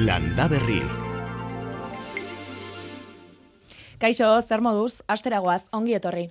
Landa Berri. Kaixo, zer moduz, asteragoaz, ongi etorri.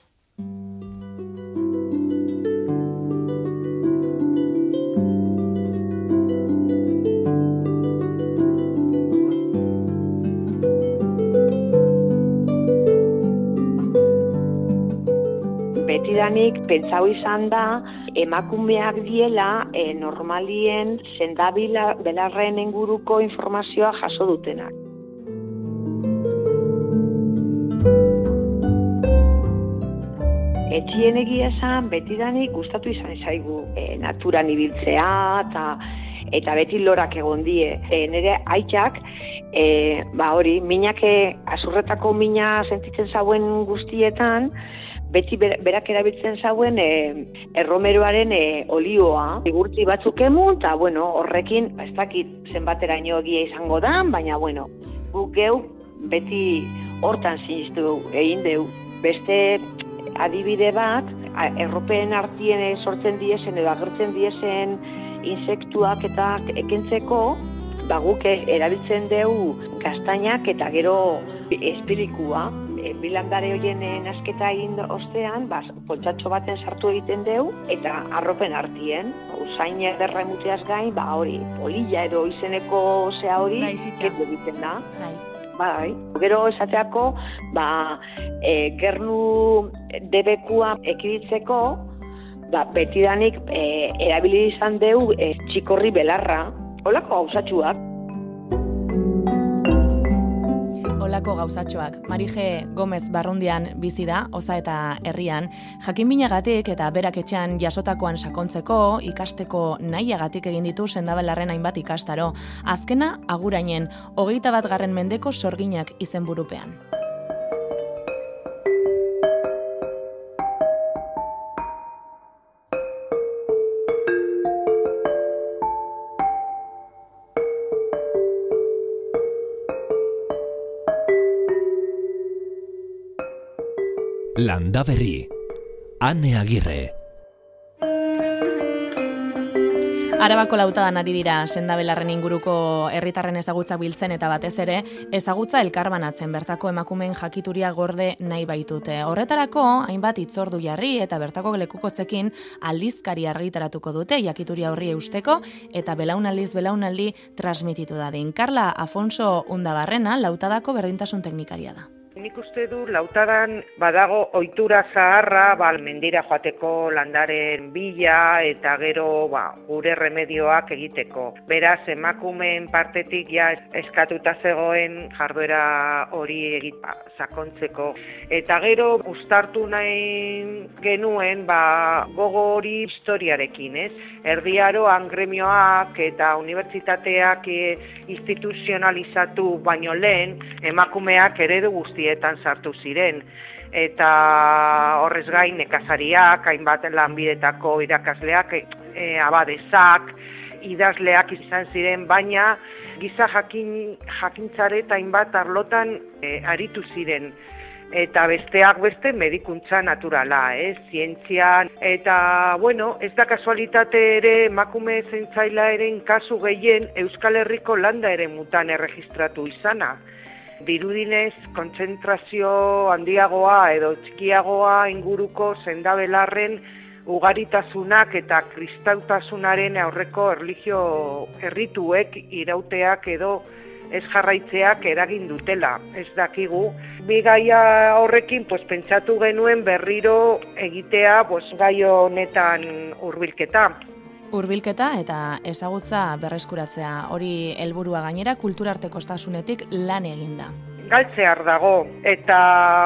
Betidanik pentsau izan da emakumeak diela e, normalien sendabila belarren inguruko informazioa jaso dutenak. Etxien egia esan betidanik gustatu izan zaigu e, naturan ibiltzea eta eta beti lorak egon die. E, nire aitak, e, ba hori, minake, azurretako mina sentitzen zauen guztietan, beti berak erabiltzen zauen e, erromeroaren e, olioa. Igurtzi batzuk emun, eta bueno, horrekin, ez dakit zenbatera egia izango da, baina bueno, guk geu beti hortan siniztu egin deu. Beste adibide bat, erropen artien sortzen diezen edo agertzen diezen insektuak eta ekentzeko, ba guk erabiltzen deu gaztainak eta gero espilikua, e, bilandare hoien e, nasketa egin ostean, bas, poltsatxo baten sartu egiten deu, eta arropen hartien, usain ederra emuteaz gain, ba hori, polilla edo izeneko zea hori, kendu egiten da. Bai. bai. Gero esateako, ba, e, gernu debekua ekiditzeko, ba, betidanik e, erabili izan deu e, txikorri belarra, holako gauzatxuak, olako gauzatxoak. Marije Gomez Barrundian bizi da, oza eta herrian, jakin binagatik eta berak etxean jasotakoan sakontzeko, ikasteko nahiagatik egin ditu sendabelarren hainbat ikastaro. Azkena, agurainen, hogeita bat garren mendeko sorginak izenburupean. Landa Berri. Ane Agirre. Arabako lautadan ari dira sendabelarren inguruko herritarren ezagutza biltzen eta batez ere ezagutza elkarbanatzen bertako emakumeen jakituria gorde nahi baitute. Horretarako hainbat itzordu jarri eta bertako lekukotzekin aldizkari argitaratuko dute jakituria horri eusteko eta belaunaldiz belaunaldi transmititu dadin. Carla Afonso Undabarrena lautadako berdintasun teknikaria da. Nik uste du lautadan badago ohitura zaharra, ba, mendira joateko landaren bila eta gero ba, gure remedioak egiteko. Beraz, emakumeen partetik ja eskatuta zegoen jarduera hori egit ba, sakontzeko. Eta gero ustartu nahi genuen ba, gogo hori historiarekin, ez? Erdiaro angremioak eta unibertsitateak e, instituzionalizatu baino lehen emakumeak eredu guzti guztietan sartu ziren. Eta horrez gain nekazariak, hainbat lanbidetako irakasleak, e, abadezak, idazleak izan ziren, baina giza jakin, jakintzare eta hainbat arlotan e, aritu ziren eta besteak beste medikuntza naturala, eh, zientzia eta bueno, ez da kasualitate ere emakume zentzaila eren kasu gehien Euskal Herriko landa ere mutan erregistratu izana. Dirudinez kontzentrazio handiagoa edo txikiagoa inguruko zendabelarren ugaritasunak eta kristautasunaren aurreko erlijio errituek irauteak edo ez jarraitzeak eragin dutela. Ez dakigu, bi gaia horrekin pues, pentsatu genuen berriro egitea pues, gai honetan hurbilketa. Hurbilketa eta ezagutza berreskuratzea. Hori helburua gainera kulturartekostasunetik lan eginda galtzear dago. Eta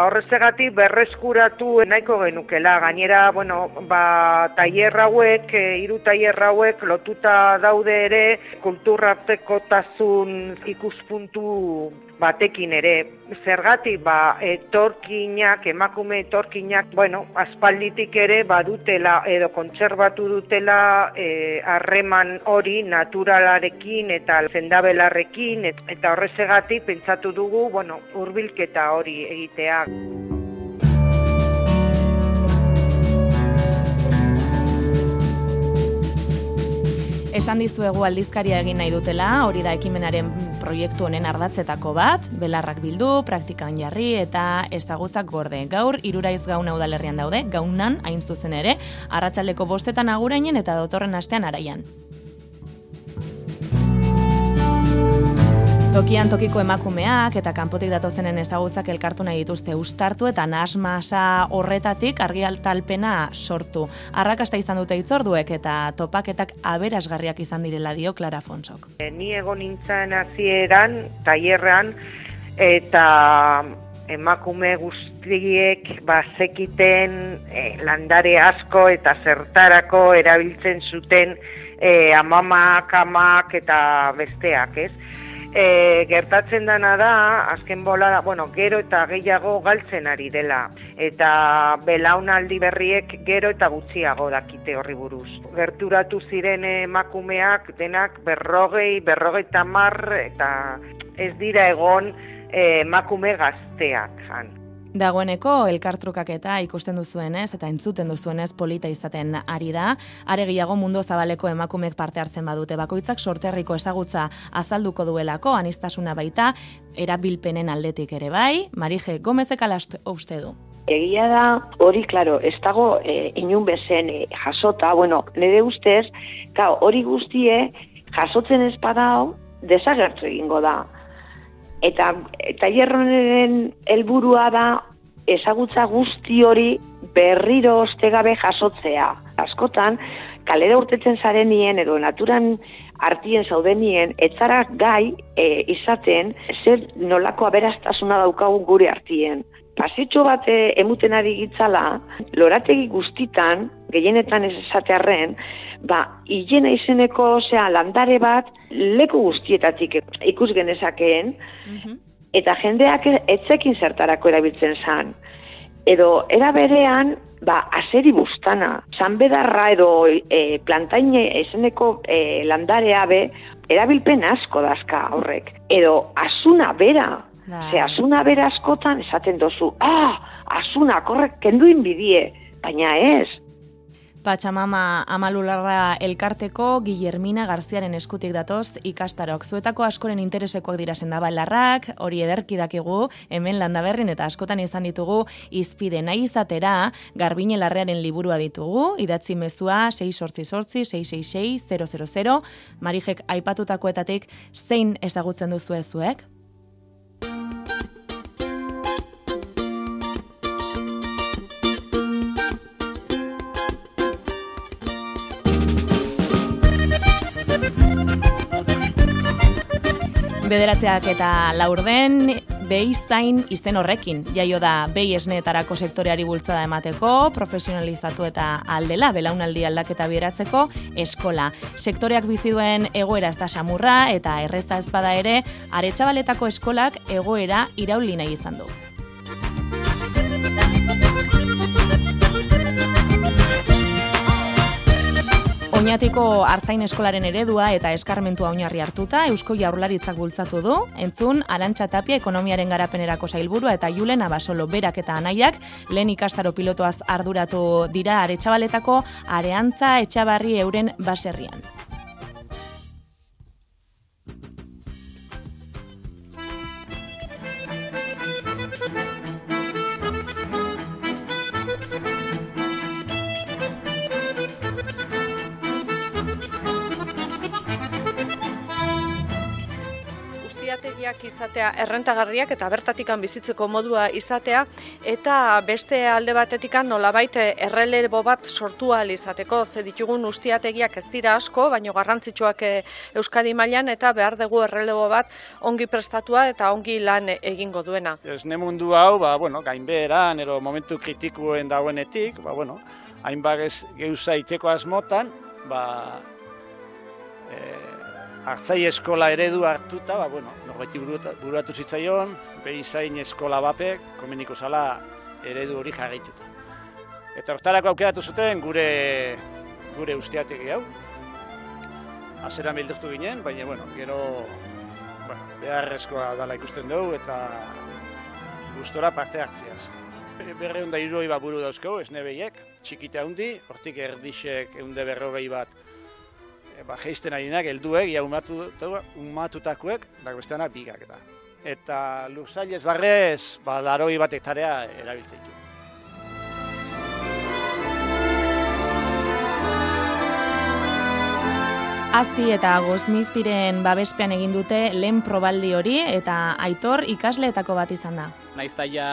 horrezegatik berreskuratu nahiko genukela. Gainera bueno ba tailer hauek eh, hiru tailer hauek lotuta daude ere kulturartekotasun ikuspuntu batekin ere. Zergatik ba etorkinak emakume etorkinak bueno aspalditik ere badutela edo kontserbatu dutela e, harreman hori naturalarekin eta zendabelarrekin eta horrezegatik pentsatu dugu bueno hurbilketa hori egitea Esan dizuegu aldizkaria egin nahi dutela, hori da ekimenaren proiektu honen ardatzetako bat, belarrak bildu, praktikan jarri eta ezagutzak gorde. Gaur, iruraiz gauna udalerrian daude, gaunan hain zuzen ere, arratsaldeko bostetan agurainen eta dotorren astean araian. Tokian tokiko emakumeak eta kanpotik datozenen ezagutzak elkartu nahi dituzte ustartu eta nasmasa horretatik argialtalpena sortu. Arrakasta izan dute itzorduek eta topaketak aberasgarriak izan direla dio Clara Fonsok. E, ni egon nintzen hasieran tailerrean eta emakume guztiek bazekiten e, landare asko eta zertarako erabiltzen zuten e, amamak, amak eta besteak, ez? E, gertatzen dana da, azken bola, bueno, gero eta gehiago galtzen ari dela. Eta belaunaldi berriek gero eta gutxiago dakite horri buruz. Gerturatu ziren emakumeak denak berrogei, berrogei tamar, eta ez dira egon e, emakume gazteak. Han. Dagoeneko elkartrukaketa ikusten duzuenez eta entzuten duzuenez polita izaten ari da, aregiago mundu zabaleko emakumeek parte hartzen badute. Bakoitzak sorterriko ezagutza azalduko duelako anistasuna baita erabilpenen aldetik ere bai, Marije Gomezek uste du. Egia da, hori, klaro, ez dago e, inun bezen e, jasota, bueno, nire ustez, hori guztie jasotzen ez desagertu egingo da eta hierronen helburua da ezagutza guzti hori berriro ostegabe jasotzea. Askotan, kalera urtetzen zarenien edo naturan artien zaudenien, etzara gai e, izaten zer nolako aberastasuna daukagu gure artien. Pasitxo bat e, emuten ari gitzala, lorategi guztitan, gehienetan ez esatearren, ba, hilena izeneko, osea, landare bat, leku guztietatik ikus genezakeen, mhm. eta jendeak etzekin zertarako erabiltzen zan. Edo, era berean, ba, azeri bustana, zanbedarra edo e, plantaine izeneko e, landarea be, erabilpen asko dazka horrek. Edo, asuna bera, Ba. Ze asuna bera askotan esaten dozu, ah, asuna, korrek kenduin bidie, baina ez, Patxamama amalularra elkarteko Guillermina Garziaren eskutik datoz ikastarok. Zuetako askoren interesekoak dira sendabailarrak, hori ederki dakigu, hemen landaberrin eta askotan izan ditugu izpide nahi izatera, garbine larrearen liburua ditugu, idatzi mezua 6 sortzi sortzi, 666 000, marijek aipatutakoetatik zein ezagutzen duzu ezuek? Bederatzeak eta laurden, behi zain izen horrekin. Jaio da, behi esneetarako sektoreari bultzada emateko, profesionalizatu eta aldela, belaunaldi aldaketa bideratzeko, eskola. Sektoreak bizi duen egoera ez da samurra eta erreza ez bada ere, aretsabaletako eskolak egoera irauli nahi izan du. Oñatiko hartzain eskolaren eredua eta eskarmentua oinarri hartuta, Eusko Jaurlaritzak bultzatu du, entzun, Arantxa Tapia ekonomiaren garapenerako sailburua eta Julen Abasolo berak eta anaiak, lehen ikastaro pilotoaz arduratu dira aretsabaletako areantza etxabarri euren baserrian. Izatea errentagarriak eta bertatikan bizitzeko modua izatea eta beste alde batetikan nolabait errelebo bat sortu ahal izateko ze ditugun ustiategiak ez dira asko baino garrantzitsuak eh, Euskadi mailan eta behar dugu errelebo bat ongi prestatua eta ongi lan egingo duena. Esne mundu hau, ba, bueno, gainbeheran, ero momentu kritikuen dagoenetik, ba, bueno, hainbat geuza iteko asmotan, ba, hartzai eskola eredu hartuta, ba, bueno, norbeti buruatu zitzaion, behi zain eskola bape, komeniko zala eredu hori jarraituta. Eta hortarako aukeratu zuten gure gure usteategi hau. Azera mildurtu ginen, baina, bueno, gero bueno, beharrezkoa dala ikusten dugu eta gustora parte hartziaz. Berre honda iroi bat buru dauzko, ez nebeiek, txikite handi, hortik erdixek eunde berrogei bat ba, geisten ari nak, elduek, ia umatu, umatutakuek, da besteanak bigak eta. Eta lurzailez barrez, ba, laroi bat hektarea erabiltzen du. Hazi eta gozmiztiren babespean egin dute lehen probaldi hori eta aitor ikasleetako bat izan da. Naizta ja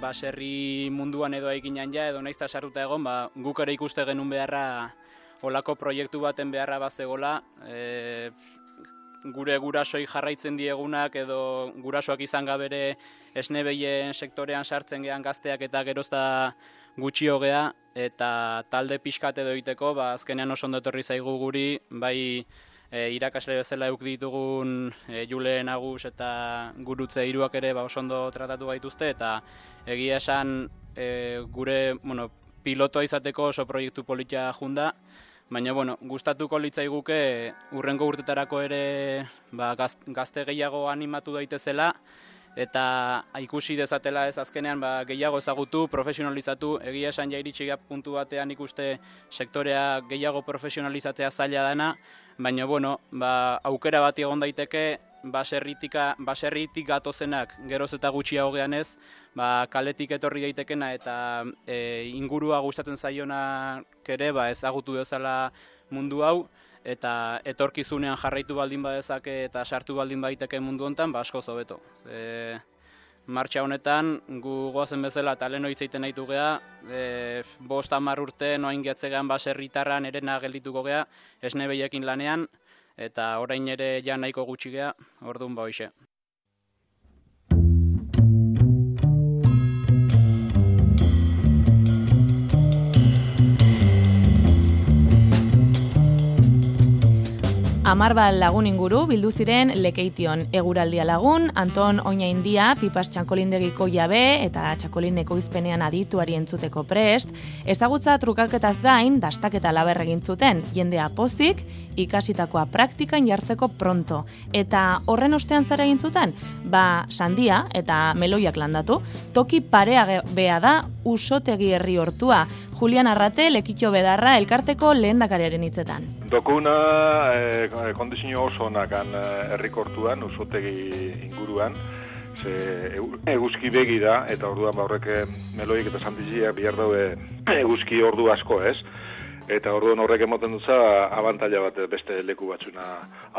baserri munduan edo eginan ja edo naizta sartuta egon, ba, guk ere ikuste genuen beharra olako proiektu baten beharra bazegola, e, gure gurasoi jarraitzen diegunak edo gurasoak izan gabere esnebeien sektorean sartzen gean gazteak eta gerozta gutxi hogea eta talde pixkat edo egiteko, ba, azkenean oso ondo etorri zaigu guri, bai e, irakasle bezala euk ditugun e, Jule Nagus eta gurutze hiruak ere ba, oso ondo tratatu gaituzte, eta egia esan e, gure bueno, pilotoa izateko oso proiektu politia junda, Baina, bueno, gustatuko litzaiguke urrengo urtetarako ere ba, gazte gehiago animatu daitezela, eta ikusi dezatela ez azkenean ba, gehiago ezagutu, profesionalizatu, egia esan jairitsi puntu batean ikuste sektorea gehiago profesionalizatzea zaila dena, baina bueno, ba, aukera bat egon daiteke, baserritika, baserritik gatozenak geroz eta gutxiago gean ez, ba, kaletik etorri daitekena eta e, ingurua gustatzen zaiona ere ba, ezagutu dezala mundu hau, eta etorkizunean jarraitu baldin badezake eta sartu baldin baiteke mundu hontan, ba asko zobeto. E, martxa honetan, gu goazen bezala eta lehen oitzeiten nahitu geha, e, bost amar urte noain gehatzegan baserritarran erena geldituko geha, esne behiekin lanean, eta orain ere ja nahiko gutxi geha, orduan ba hoxe. Amarbal lagun inguru bildu ziren lekeition. Eguraldia lagun, Anton Oinaindia, Pipas Txakolindegiko jabe eta Txakolindeko izpenean adituari entzuteko prest, ezagutza trukaketaz gain, dastaketa laber egin zuten, jendea pozik, ikasitakoa praktikan jartzeko pronto. Eta horren ostean zara egin zuten? Ba, sandia eta meloiak landatu, toki parea bea da usotegi herri hortua, Julian Arrate, lekitxo bedarra, elkarteko lehen dakariaren hitzetan. Dokuna eh, kondizio oso nakan eh, errikortuan, usotegi inguruan, ze eguzki begi da, eta orduan ba horrek eh, meloik eta santizia bihar daude eguzki ordu asko ez, eta orduan horrek emoten dutza abantaila bat beste leku batzuna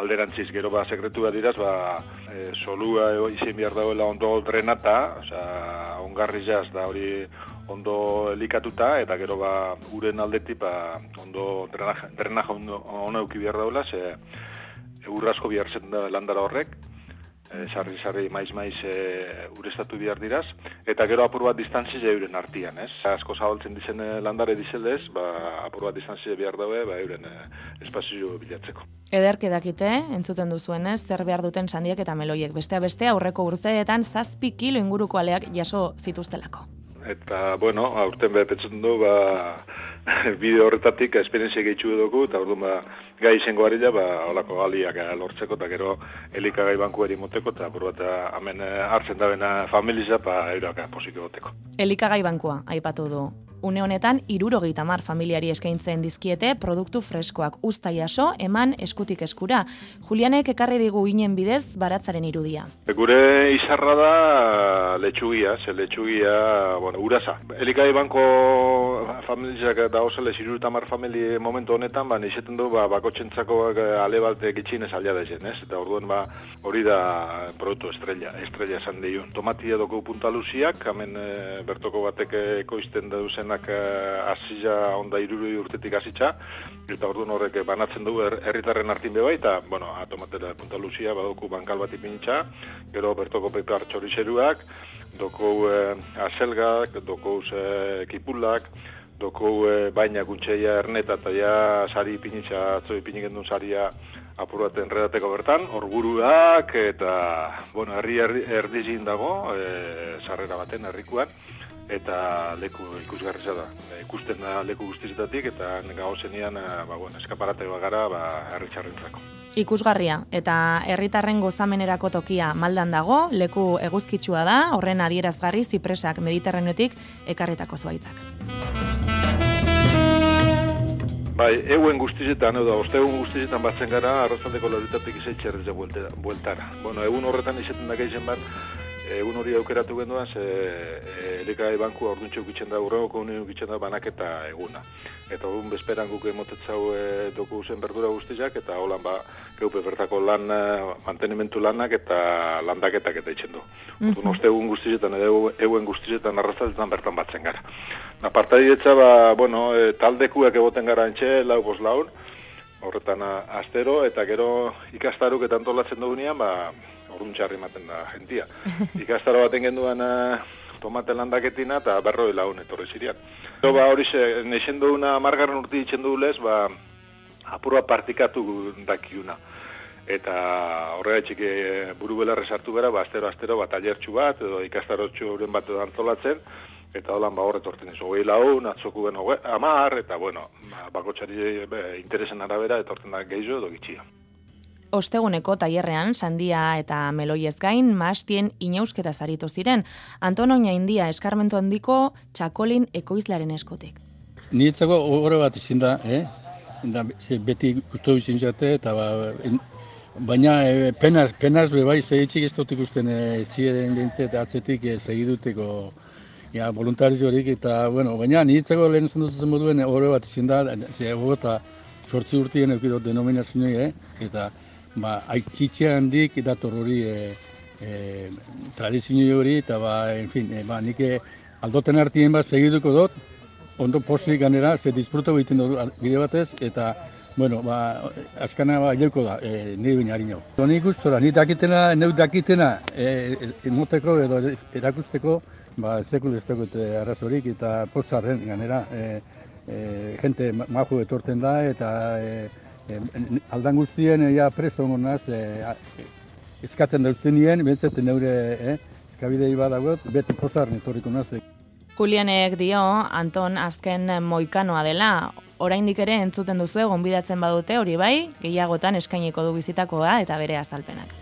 alderantziz. Gero ba sekretu bat diraz, ba e, solua izin bihar dauela ondo drenata, oza, ongarri jaz da hori ondo elikatuta eta gero ba uren aldetik ba ondo drenaje drenaje ondo ona uki behar daula ze urrasko bihartzen da landara horrek e, sarri sarri maiz maiz e, urestatu bihar diraz eta gero apur bat distantzia euren artean, ez? Asko zabaltzen dizen e, landare dizelez, ba apur bat distantzia bihar daue, ba euren e, espazio bilatzeko. Ederke dakite, entzuten duzuenez, zer behar duten sandiak eta meloiek. Bestea beste aurreko urteetan zazpi kilo inguruko aleak jaso zituztelako eta, bueno, aurten behar petzen du, ba, bideo horretatik esperientzia gehitxu dugu, eta orduan, ba, gai izango ari ba, holako galiak eh, lortzeko, eta gero elikagai banku eri moteko, eta buru bat, hemen eh, hartzen da bena familiza, pa, ba, euroak posik egoteko. Elikagai bankua, aipatu du une honetan irurogeita mar familiari eskaintzen dizkiete produktu freskoak usta jaso eman eskutik eskura. Julianek ekarri digu inen bidez baratzaren irudia. Gure izarra da letxugia, ze letxugia, bueno, uraza. Elikai banko familiak da oso irurogeita mar famili momentu honetan, ba, nixeten du, ba, bako txentzako ale bat egitxin ez alia da zen, ez? Eta orduan, ba, hori da produktu estrella, estrella esan diun. Tomatia doko puntaluziak, hemen e, bertoko batek ekoizten da duzen denak uh, azila onda irurui urtetik azitza, eta orduan horrek banatzen du herritarren artin beba, eta, bueno, atomatera punta luzia, badoku bankal bat ipinitza, gero bertoko pepar txorizeruak, doko uh, azelgak, doko uh, kipulak, doko uh, baina guntxeia erneta, eta ja sari ipinitza, atzo ipinik endun saria, apur bat enredateko bertan, orguruak eta, bueno, herri erdizin dago, e, sarrera baten, herrikuan, eta leku ikusgarri da. Ikusten da leku guztizetatik eta gau zenian eh, ba, bueno, eskaparate bagara ba, herritxarrentzako. Ikusgarria eta herritarren gozamenerako tokia maldan dago, leku eguzkitsua da, horren adierazgarri zipresak mediterranetik ekarretako zuaitzak. Bai, euen guztizetan, edo, ostegun guztizetan batzen gara, arrazaldeko lauritatik izaitxerrez de bueltara. Bueno, egun horretan izaten da gehien bat, egun hori aukeratu genduan, ze e, elikagai banku orduntxo ukitzen da, urrego unien ukitzen da banaketa eguna. Eta egun bezperan guk emotetzau e, doku zen berdura guztizak, eta holan ba, geupe bertako lan, e, mantenimentu lanak eta landaketak eta itxen du. Mm -hmm. Oste egun guztizetan, edo egun guztizetan arrazaldetan bertan batzen gara. Apartadi etza, ba, bueno, e, taldekuak egoten gara entxe, lau bos laun, horretan astero, eta gero ikastaruk eta antolatzen dugunean, ba, urruntxarri ematen da jentia. Ikastaro baten genduan uh, tomate landaketina eta berroi laun etorri zirian. Ero ba hori ze, neixen duuna margarren urti ditzen du lez, ba apurua partikatu dakiuna. Eta horregatik e, buru belarre sartu gara, ba, astero, astero, bat alertxu bat, edo ikastarotxu horren bat edo antolatzen, eta holan ba horret orten izo, hogei laun, atzoku ben amar, eta bueno, ba, bakotxari interesen arabera, etorten da gehiago edo gitxia. Osteguneko tailerrean sandia eta meloiez gain mastien inausketa zaritu ziren. Antonoina India eskarmentu handiko txakolin ekoizlaren eskotik. Nietzako horre bat izin da, eh? Da, ze beti gustu izin jate, eta ba, baina e, penaz, penaz be bai, zehitxik ez dut ikusten e, etxieden eta atzetik e, segiduteko ja, horik, eta, bueno, baina nietzako lehen zen duzen moduen horre bat izin da, ze eta sortzi urtien eukidot denominazioi, eh? eta ba, aitzitxe handik dator hori e, e, tradizio hori, eta ba, en fin, e, ba, nik e, aldoten artien bat segiduko dut, ondo posik ganera, ze disfruto egiten dut bide batez, eta, bueno, ba, askana ba, jelko da, e, nire bine harino. Nik gustora, nik dakitena, neuk dakitena, e, emoteko edo erakusteko, ba, sekul ez dut arrazorik, eta posarren ganera, e, e, gente maju etorten da, eta e, aldan guztien ja preso naz, e, eskatzen dauzten nien, bentsatzen neure eh, eskabidei badagot, beti pozar netorriko naz. Julianek dio, Anton azken moikanoa dela, oraindik ere entzuten duzu egon bidatzen badute hori bai, gehiagotan eskainiko du bizitakoa eta bere azalpenak.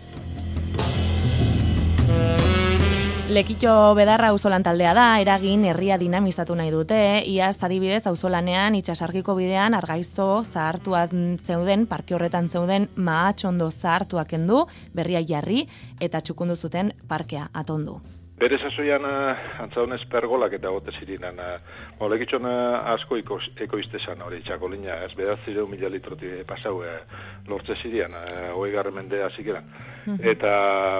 Lekitxo bedarra auzolan taldea da, eragin herria dinamizatu nahi dute, iaz adibidez auzolanean itxasargiko bidean argaizto zahartuan zeuden, parke horretan zeuden maatxondo zahartuak endu, berria jarri eta txukundu zuten parkea atondu. Bere sasoian uh, antzaunez pergolak eta gote zirinan. Uh, Lekitxon uh, asko ekoizte zan hori txako lina, ez bedaz zireu mila litroti pasau uh, lortze zirian, hoi garre mendea zikeran. Eta,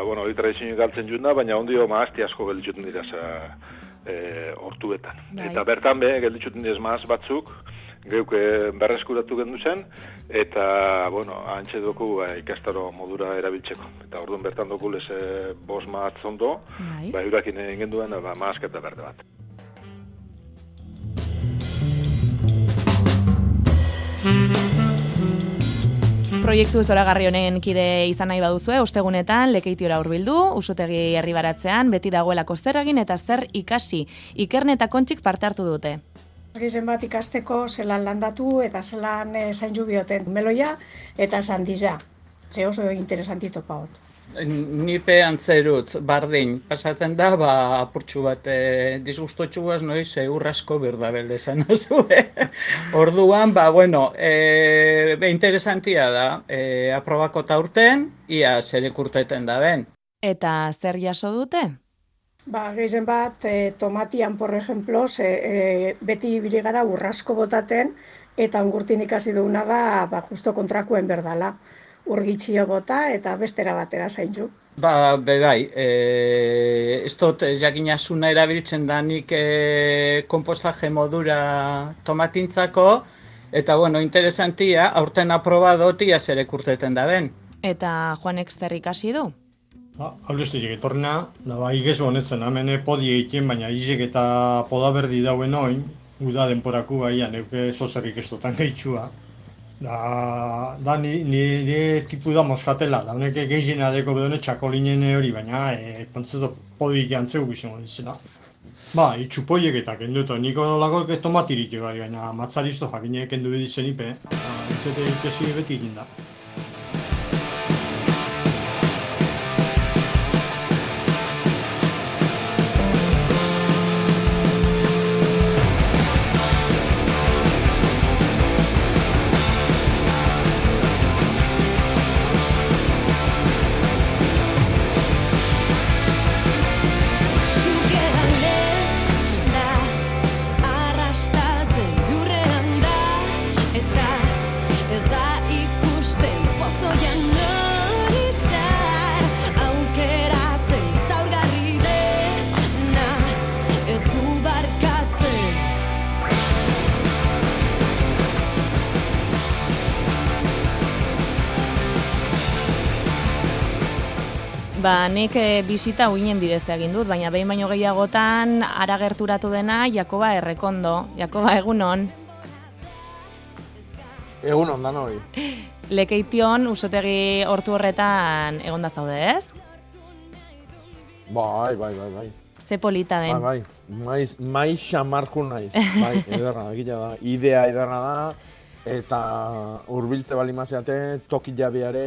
bueno, hori tradizio galtzen junda, baina ondio maazti asko gelditzuten dira za, e, hortuetan. Bai. Eta bertan be, gelditzuten dira maaz batzuk, geuke berreskuratu gendu zen, eta, bueno, antxe doku ba, ikastaro modura erabiltzeko. Eta orduan bertan doku leze bos maaz ondo, bai. ba, urakin egin duen, ba, maazketa berde bat. Proiektu zoragarri honen kide izan nahi baduzue, ostegunetan lekeitiora hurbildu, usutegi herri baratzean, beti dagoelako zer egin eta zer ikasi. Ikerne eta kontxik parte hartu dute. Gizen bat ikasteko zelan landatu eta zelan e, zain bioten meloia eta zandiza. Ze oso interesantito paut nipe antzerut, bardin, pasatzen da, ba, apurtxu bat, e, disgustotxu noiz, e, urrasko berda belde zen Orduan, ba, bueno, e, be, interesantia da, e, aprobako taurten, ia zer ikurteten da ben. Eta zer jaso dute? Ba, gehizen bat, e, tomatian, por ejemplo, ze, e, beti biligara urrasko botaten, eta ongurtin ikasi duguna da, ba, justo kontrakuen berdala urgitxio bota eta bestera batera zaintzu. Ba, be bai, e, ez dut jakinasuna erabiltzen da nik e, kompostaje modura tomatintzako, eta bueno, interesantia, aurten aprobadotia zer ekurteten da ben. Eta Juanek zer ikasi du? Ba, Hauluzte etorna, da ba, igez honetzen, hemen podi egiten, baina izek eta poda berdi dauen oin, uda denporaku baian, euke zozerrik ez dutan gehitxua. Da, da ni, ni, ni tipu da moskatela, da honek gehizien adeko bedone txakolinen hori, baina e, kontzeto podik jantzeu bizimo dizela. Ba, itxupoiek eta kendu eta niko lago tomatirik bai, baina matzaristo jakinek kendu biditzen ipe, ba, itzete ikesi beti egin da. Ba, nik e, bisita uinen bidez egin dut, baina behin baino gehiagotan ara gerturatu dena Jakoba Errekondo. Jakoba, egunon. Egunon, da noi. Lekeition usotegi hortu horretan egonda zaude, ez? Bai, bai, bai, bai. Ze polita den. Bai, bai. Maiz, maiz xamarku naiz. Bai, ederra, egia da. Idea ederra da. Eta hurbiltze bali maziate, toki jabeare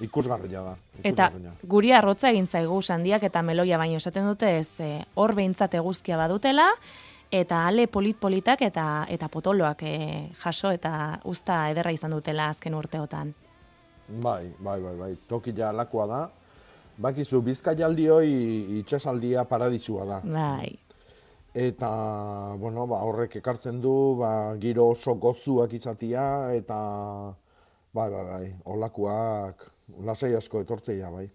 ikusgarria da. Eta ikusgarria. guri arrotza egin zaigu sandiak eta meloia baino esaten dute ez eh, hor behintzat eguzkia badutela eta ale polit-politak eta eta potoloak eh, jaso eta usta ederra izan dutela azken urteotan. Bai, bai, bai, bai. Toki ja lakoa da. Bakizu, bizkaialdioi itxasaldia paradisua da. Bai. Eta, bueno, ba, horrek ekartzen du, ba, giro oso gozuak izatia, eta, bai, bai, bai, olakoak, lasai asko etortzeia, bai.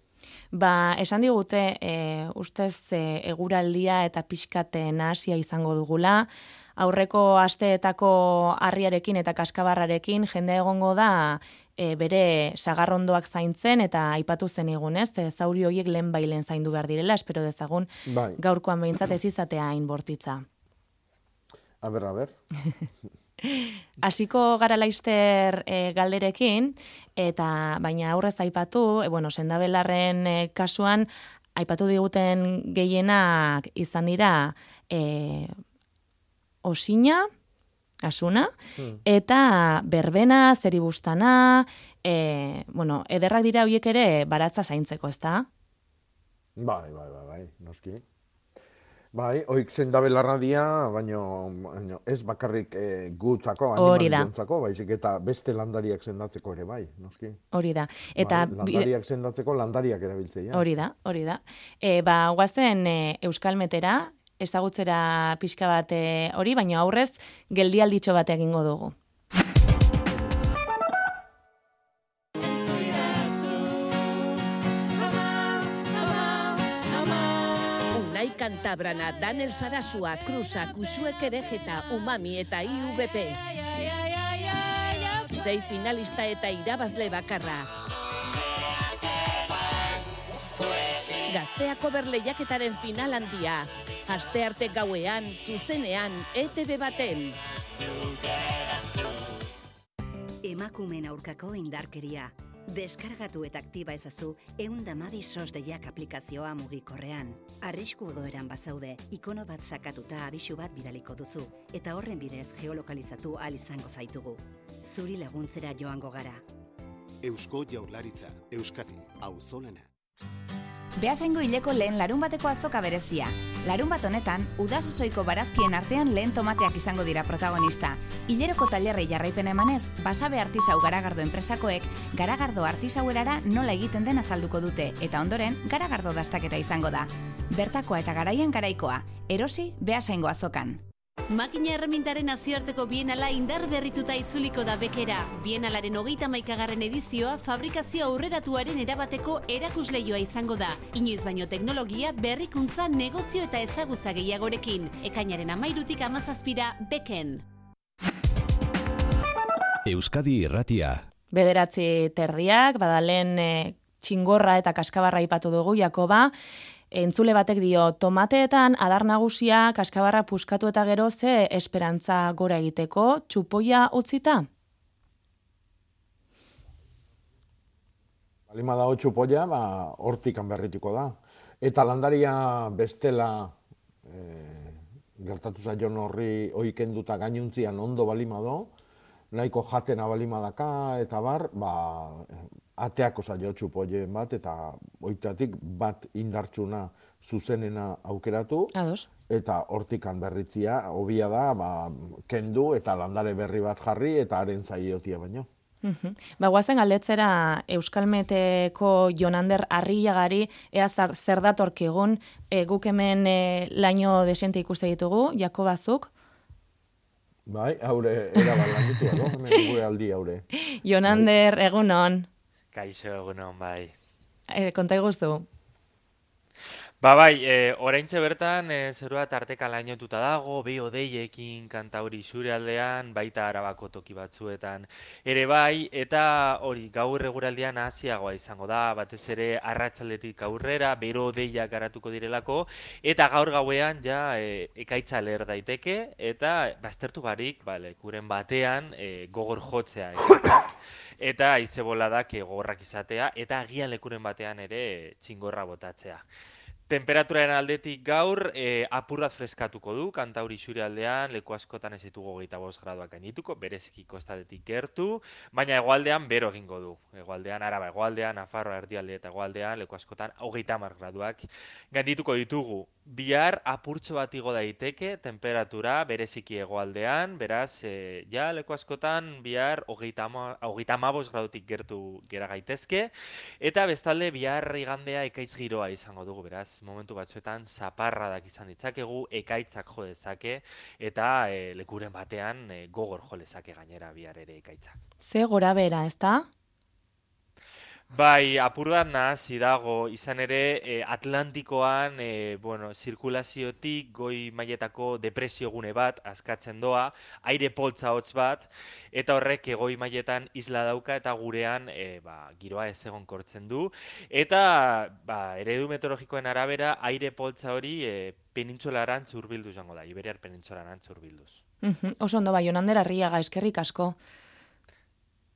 Ba, esan digute, e, ustez e, eguraldia eta pixkate nahasia izango dugula, aurreko asteetako harriarekin eta kaskabarrarekin jende egongo da e, bere sagarrondoak zaintzen eta aipatu zen egun, ez? E, zauri horiek lehen bailen zaindu behar direla, espero dezagun Bai. gaurkoan behintzat ez izatea hain bortitza. A ber, a ber. Hasiko gara laizter e, galderekin, eta baina aurrez aipatu, e, bueno, sendabelarren e, kasuan, aipatu diguten gehienak izan dira e, osina, asuna, Hmm. eta berbena, zeribustana, e, bueno, ederrak dira horiek ere baratza zaintzeko, ezta? Bai, bai, bai, bai, noski. Bai, oik zendabelarra dia, baino, baino ez bakarrik e, gutzako, animaliontzako, baizik eta beste landariak sendatzeko ere, bai, noski. Hori da. Eta bai, landariak sendatzeko landariak erabiltzea. Hori da, hori da. E, ba, guazen e, Euskalmetera, ezagutzera pixka bat e, hori, baina aurrez geldialditxo bat egingo dugu. Unai Kantabrana, Daniel Sarasua, Cruza, Kusuek Erejeta, Umami eta IVP. Sei finalista eta irabazle bakarra. Gazteako berleiaketaren final handia. Aste arte gauean, zuzenean, ETV baten. Emakumeen aurkako indarkeria. Deskargatu eta aktiba ezazu eundamabi sos deiak aplikazioa mugikorrean. Arrisku egoeran bazaude, ikono bat sakatuta abisu bat bidaliko duzu, eta horren bidez geolokalizatu ahal izango zaitugu. Zuri laguntzera joango gara. Eusko Jaurlaritza, Euskadi, auzolana. Beasaingo hileko lehen larun bateko azoka berezia. Larun bat honetan, udasasoiko barazkien artean lehen tomateak izango dira protagonista. Hileroko tailerrei jarraipen emanez, basabe artisau garagardo enpresakoek garagardo artisauerara nola egiten den azalduko dute, eta ondoren garagardo dastaketa izango da. Bertakoa eta garaian garaikoa, erosi beasaingo azokan. Makina erremintaren nazioarteko bienala indar berrituta itzuliko da bekera. Bienalaren hogeita maikagarren edizioa fabrikazio aurreratuaren erabateko erakusleioa izango da. Inoiz baino teknologia, berrikuntza, negozio eta ezagutza gehiagorekin. Ekainaren amairutik amazazpira beken. Euskadi Irratia. Bederatzi terdiak, badalen e, txingorra eta kaskabarra ipatu dugu, Jakoba, entzule batek dio, tomateetan adar nagusia kaskabarra puskatu eta gero ze esperantza gora egiteko, txupoia utzita? Balima da hotxu polla, ba, hortikan berrituko da. Eta landaria bestela e, gertatu zaion horri oikenduta gainuntzian ondo balima do, nahiko jatena balima daka, eta bar, ba, ateako zaio txupoien bat, eta oitatik bat indartsuna zuzenena aukeratu, Ados. eta hortikan berritzia, hobia da, ba, kendu eta landare berri bat jarri, eta haren zaiotia baino. Mhm. Ba, guazen galdetzera Euskalmeteko Jonander Arriagari ea zar, zer datorkigun e, guk hemen e, laino desente ikuste ditugu, Jakobazuk. Bai, haure, erabat landitu, edo, hemen gure aldi haure. Jonander, egunon, Kaixo egunon bai. e, konta iguzu. Ba bai, e, oraintxe bertan e, zerua tarteka lainotuta dago, beho deiekin kanta hori zure aldean, baita arabako toki batzuetan ere bai, eta hori gaur eguraldian hasiagoa izango da, batez ere arratsaldetik aurrera, bero deiak garatuko direlako, eta gaur gauean ja e, ekaitza ler daiteke, eta baztertu barik, bale, kuren batean e, gogor jotzea ekaitzak, eta aize boladak gogorrak izatea, eta agian lekuren batean ere txingorra botatzea. Temperaturaren aldetik gaur, e, apurrat freskatuko du, kantauri xuri aldean, leku askotan ez ditugu gehieta bost graduak gainituko, bereziki kostatetik gertu, baina egualdean bero egingo du. Egualdean, araba, egualdean, afarro erdialde eta egualdean, leku askotan hogeita mar graduak gaindituko ditugu. Bihar apurtxo bat igo daiteke, temperatura bereziki egoaldean, beraz, e, ja, leku askotan, bihar hogeita amabos gradutik gertu gera gaitezke, eta bestalde bihar igandea ekaitz giroa izango dugu, beraz, momentu batzuetan zaparradak izan ditzakegu, ekaitzak jo dezake, eta e, lekuren batean e, gogor jo dezake gainera bihar ere ekaitzak. Ze gora bera, ez da? Bai, apur bat nahazi dago, izan ere e, Atlantikoan, e, bueno, zirkulaziotik goi mailetako depresio gune bat askatzen doa, aire poltza hotz bat, eta horrek egoi mailetan isla dauka eta gurean e, ba, giroa ez egon kortzen du. Eta ba, eredu meteorologikoen arabera, aire poltza hori e, penintzolaran zurbildu zango da, Iberiar penintzolaran zurbilduz. Mm Oso ondo bai, onandera riaga eskerrik asko.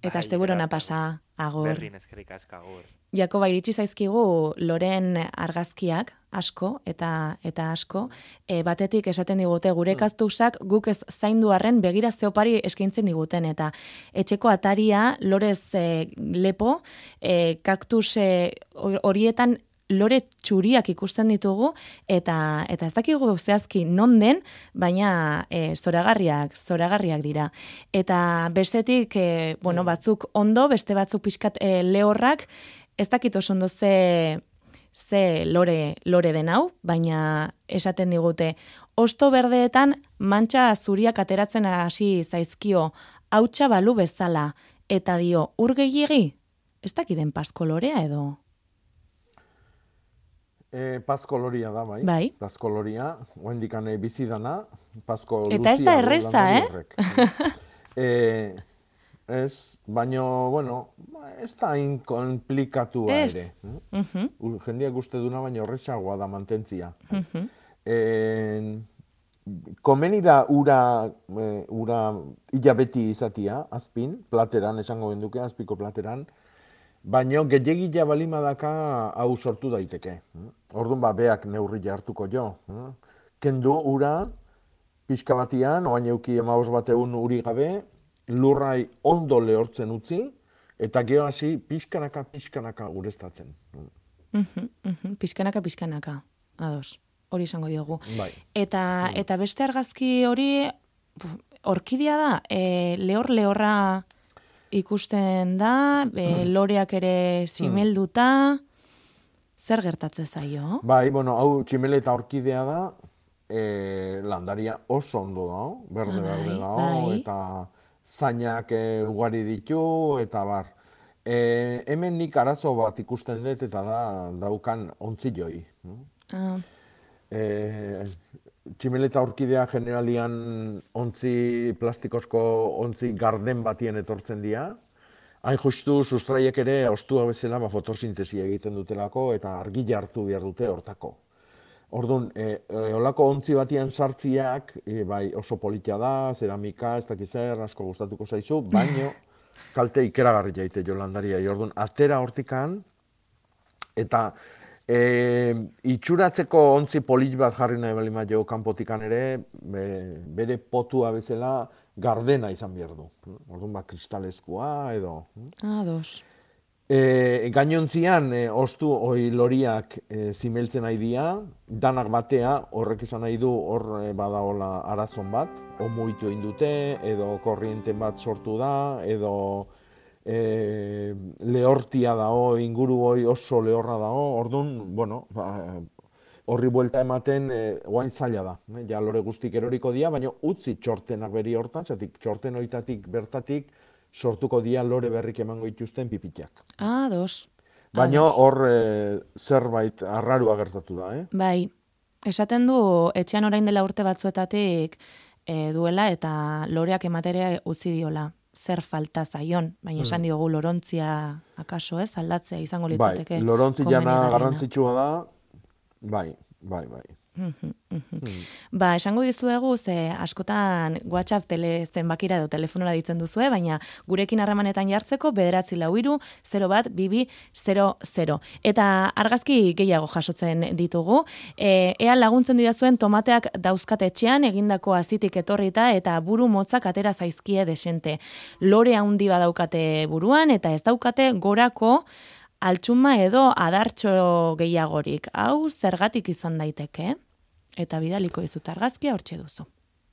Eta burona pasa, agur. Berrin eskerik asko, agur. Jakoba, iritsi zaizkigu loren argazkiak asko eta eta asko, e, batetik esaten digute gure mm. kaztusak guk ez zaindu arren begira zeopari eskaintzen diguten eta etxeko ataria lorez e, lepo e, kaktus e, horietan lore txuriak ikusten ditugu eta eta ez dakigu zehazki non den, baina e, zoragarriak, zoragarriak dira. Eta bestetik, e, bueno, batzuk ondo, beste batzuk pixkat e, lehorrak, ez dakit oso ondo ze, ze lore, lore den hau, baina esaten digute, osto berdeetan mantxa zuriak ateratzen hasi zaizkio, hautsa balu bezala, eta dio, urgehiegi, ez dakiden paskolorea edo? E, pazkoloria da, bai. Bai. Pazkoloria, oendikane bizi dana, pazko Eta ez da erreza, eh? e, ez, baino, bueno, ez da inkomplikatua ere. Uh -huh. Jendiak uste duna, baina horretxagoa da mantentzia. Uh -huh. e, komeni da ura, e, ura hilabeti izatia, azpin, plateran, esango benduke, azpiko plateran, Baina gehiagila balimadaka hau sortu daiteke. Orduan ba, beak neurri hartuko jo. Kendu ura, pixka batian, oain euki emaus bateun uri gabe, lurrai ondo lehortzen utzi, eta geho hasi pixkanaka, pixkanaka urestatzen. Mm Pixkanaka, pixkanaka, ados, hori izango diogu. Bai. Eta, eta beste argazki hori, orkidia da, e, lehor lehorra ikusten da, be, loreak ere zimelduta, zer gertatze zaio? Bai, bueno, hau tximele eta orkidea da, e, landaria oso ondo da, berde bai, da, bai. eta zainak e, ugari ditu, eta bar. E, hemen nik arazo bat ikusten dut, eta da daukan ontzi joi. Ah. E, tximeleta orkidea generalian ontzi plastikozko ontzi garden batien etortzen dira. Hain justu sustraiek ere ostua bezala ba, fotosintesia egiten dutelako eta argi hartu behar dute hortako. Orduan, e, e, olako ontzi batian sartziak, e, bai oso politia da, zeramika, ez dakiz zer, asko gustatuko zaizu, baino kalte ikeragarri jaite jolandaria. Orduan, atera hortikan, eta E, itxuratzeko ontzi polit bat jarri nahi bali jo kanpotikan ere, bere potua bezala gardena izan behar du. Orduan ba, kristalezkoa edo. Ados. E, gainontzian, e, ostu hori loriak e, zimeltzen nahi dia, danak batea, horrek izan nahi du hor e, badaola arazon bat, omuitu indute, edo korrienten bat sortu da, edo e, lehortia dago, inguru hoi oso lehorra dago, orduan, bueno, ba, horri buelta ematen e, oain zaila da. E, ja lore guztik eroriko dia, baina utzi txortenak beri hortan, zatik txorten oitatik bertatik sortuko dia lore berrik emango ituzten pipitiak. Ah, dos. Baina hor e, zerbait arrarua gertatu da, eh? Bai, esaten du etxean orain dela urte batzuetatik e, duela eta loreak ematerea utzi diola zer falta zaion, baina esan Mm. diogu lorontzia akaso ez, aldatzea izango Bai, litzateke. lorontzi jana garrantzitsua da, bai, bai, bai. Mhm, mhm. Mm. Ba, esango dizuegu, ze askotan WhatsApp tele zenbakira edo telefonora ditzen duzue, baina gurekin harremanetan jartzeko bederatzi lau iru, 0 bat, bibi, 0, Eta argazki gehiago jasotzen ditugu. E, ea laguntzen didazuen tomateak dauzkat etxean, egindako azitik etorrita eta buru motzak atera zaizkie desente. Lore handi badaukate buruan eta ez daukate gorako altxuma edo adartxo gehiagorik. Hau zergatik izan daiteke? Eta bidaliko dizut argazkia hortxe duzu.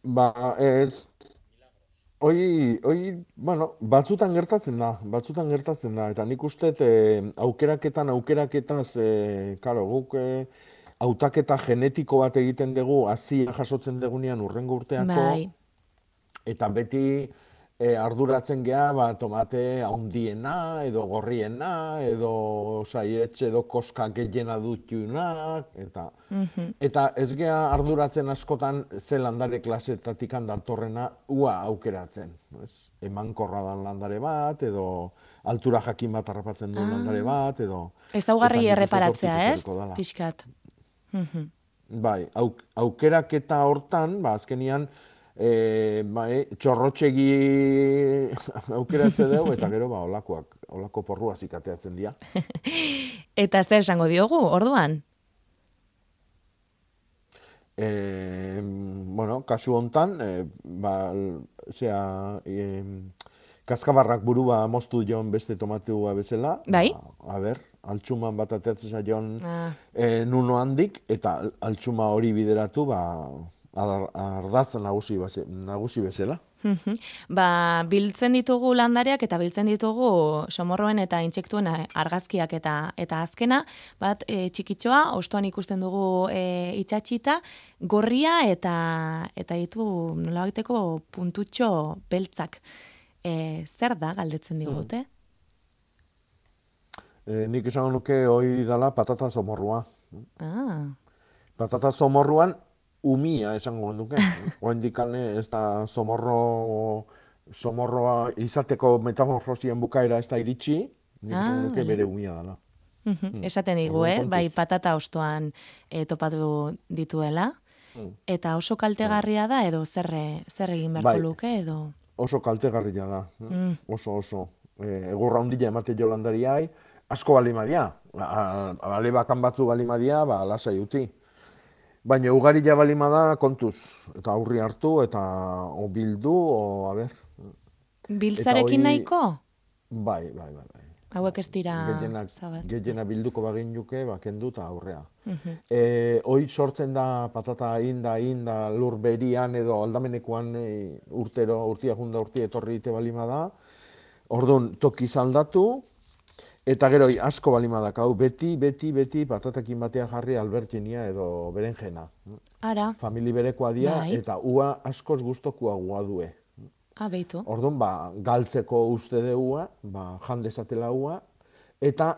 Ba, ez, hoi, hoi, bueno, batzutan gertatzen da, batzutan gertatzen da, eta nik uste e, aukeraketan, aukeraketaz, e, karo, guk e, hautaketa genetiko bat egiten dugu, hasia jasotzen degunean urrengo urteako, Bai. eta beti e, arduratzen gea, ba, tomate haundiena, edo gorriena, edo saietxe, edo koska gehiena dutxunak, eta... Mhm. Eta ez gea arduratzen askotan ze landare klasetatik datorrena ua aukeratzen. no Ez? Emankorra dan landare bat, edo altura jakin bat harrapatzen duen Ah. landare bat, edo... Nik uste erreparatzea, ez? Pixkat. Mhm. Bai, auk, aukeraketa hortan, ba, azkenian, e, bai, txorrotxegi aukeratze dugu, eta gero, ba, olakoak, olako porrua zikateatzen dira. Eta zer esango diogu, orduan? E, bueno, kasu hontan, e, ba, zera, e, kaskabarrak burua moztu joan beste tomatua bezala. Bai. Ba, a ber, altxuman bat ateatzen zaion Ah. e, nuno handik, eta altxuma hori bideratu, ba, adar- ardatz nagusi, nagusi bezala. Mhm. Ba, biltzen ditugu landareak eta biltzen ditugu somorroen eta intsektuen argazkiak eta eta azkena, bat e, txikitxoa, ostoan ikusten dugu e, itxatxita, gorria eta eta ditu nolabaiteko puntutxo beltzak. E, zer da galdetzen digute? E, nik esango nuke hoi dala patata zomorrua. Ah, Patata zomorruan umia esango nuke. Oendikane ez da zomorro, zomorroa izateko metamorfosien bukaera ez da iritsi, nik Ah, nuke vale. bere umia dela. Mhm, Mm. Esaten digu, eh? bai patata ostoan e, topatu dituela. Mm. Eta oso kaltegarria da edo zer, zer egin beharko Bai. luke edo... Oso kaltegarria da. Mm. Oso, oso. E, egurra handia emate jolandariai, asko balimadia. Ale bakan batzu balimadia, ba, lasai utzi. Baina ugarila balimada kontuz. Eta aurri hartu, eta o bildu, o, a ber. Biltzarekin hori- nahiko? Bai, bai, bai. bai. Hauek ez dira Gehienak, zabal. gehiena bilduko bagin juke, ba, kendu eta aurrea. Mhm. E, hoi sortzen da patata inda, inda, lur berian edo aldamenekoan e, urtero, urtia junda urti etorri ite balima da. Orduan, toki zaldatu, eta gero asko balima da, hau beti, beti, beti patatakin batean jarri albertinia edo berenjena. Ara, Famili berekoa dia, Bai. eta ua askoz gustokoa gua due. ah, beitu. Orduan, ba, galtzeko uste deua, ba, jan dezatela ua, eta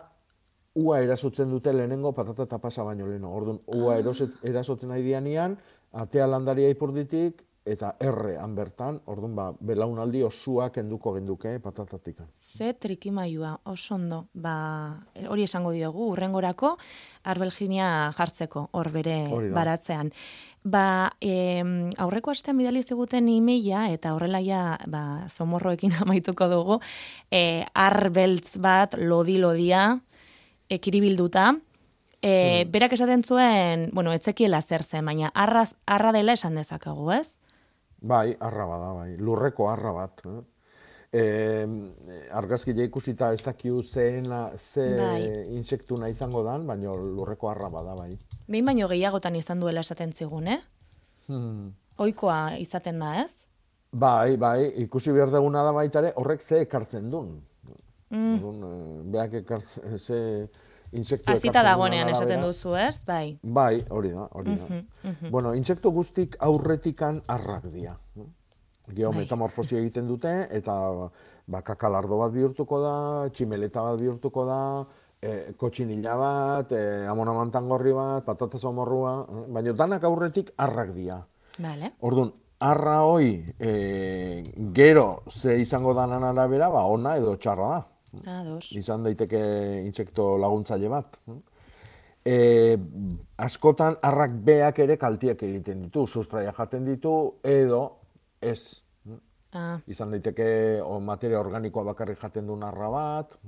ua erasotzen dute lehenengo patata eta pasa baino leheno. Orduan, ua Ah. eroset, erasotzen ari dianean, atea landaria ipurditik, eta erre han bertan, orduan, ba, belaunaldi osua kenduko genduke patatatikan. Ze trikimaiua, oso ondo. Ba, hori esango diogu, urrengorako, arbelginia jartzeko, hor bere baratzean. Ba, em, aurreko astean bidali ziguten emaila eta horrela ja, ba, somorroekin amaituko dugu, e, arbeltz bat, lodi-lodia, ekiribilduta, e, Hmm. berak esaten zuen, bueno, etzekiela zer zen, baina arra, arra dela esan dezakegu, ez? Bai, arra bada, bai, lurreko arra bat. Eh? E, argazkile ikusita ez dakiu zeena, ze Bai. insektuna izango dan, baina lurreko arra bada, bai. Behin baino gehiagotan izan duela esaten zigun, eh? Hmm. Oikoa izaten da, ez? Bai, bai, ikusi behar duguna da baita ere, horrek ze ekartzen duen. Mm. Orduan, eh, beak ekartzen, ze insektu Azita dagonean duen esaten duzu, ez? Bai. Bai, hori da, hori da. Mhm, mhm. Bueno, insektu guztik aurretikan arrak dira. Geo Bai. egiten dute, eta ba, kakalardo bat bihurtuko da, tximeleta bat bihurtuko da, e, kotxinila bat, e, amonamantan gorri bat, patata zomorrua, baina danak aurretik arrak dira. Vale. Orduan, arra hoi e, gero ze izango danan arabera, ba, ona edo txarra da. Ados. Izan daiteke intsekto laguntzaile bat. E, askotan arrak beak ere kaltiak egiten ditu, sustraia jaten ditu, edo ez. Ah. Izan daiteke o, materia organikoa bakarrik jaten duen arra bat.